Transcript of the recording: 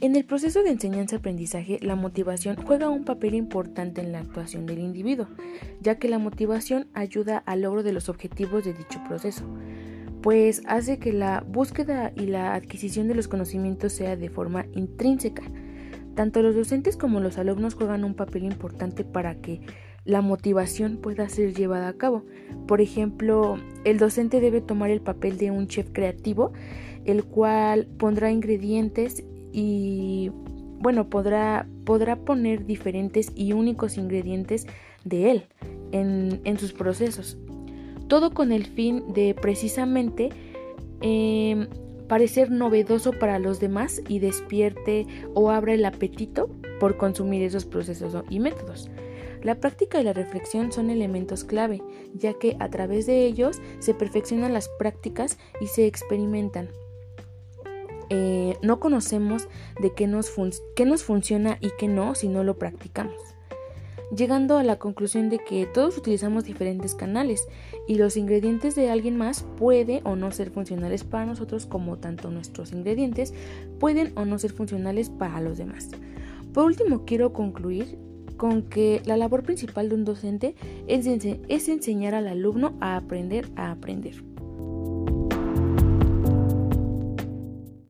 En el proceso de enseñanza-aprendizaje, la motivación juega un papel importante en la actuación del individuo, ya que la motivación ayuda al logro de los objetivos de dicho proceso, pues hace que la búsqueda y la adquisición de los conocimientos sea de forma intrínseca. Tanto los docentes como los alumnos juegan un papel importante para que la motivación pueda ser llevada a cabo. Por ejemplo, el docente debe tomar el papel de un chef creativo, el cual pondrá ingredientes y bueno, podrá, podrá poner diferentes y únicos ingredientes de él en, en sus procesos. Todo con el fin de precisamente em, parecer novedoso para los demás y despierte o abra el apetito por consumir esos procesos y métodos. La práctica y la reflexión son elementos clave, ya que a través de ellos se perfeccionan las prácticas y se experimentan. Eh, no conocemos de qué nos, qué nos funciona y qué no si no lo practicamos llegando a la conclusión de que todos utilizamos diferentes canales y los ingredientes de alguien más puede o no ser funcionales para nosotros como tanto nuestros ingredientes pueden o no ser funcionales para los demás. Por último, quiero concluir con que la labor principal de un docente es, es enseñar al alumno a aprender a aprender.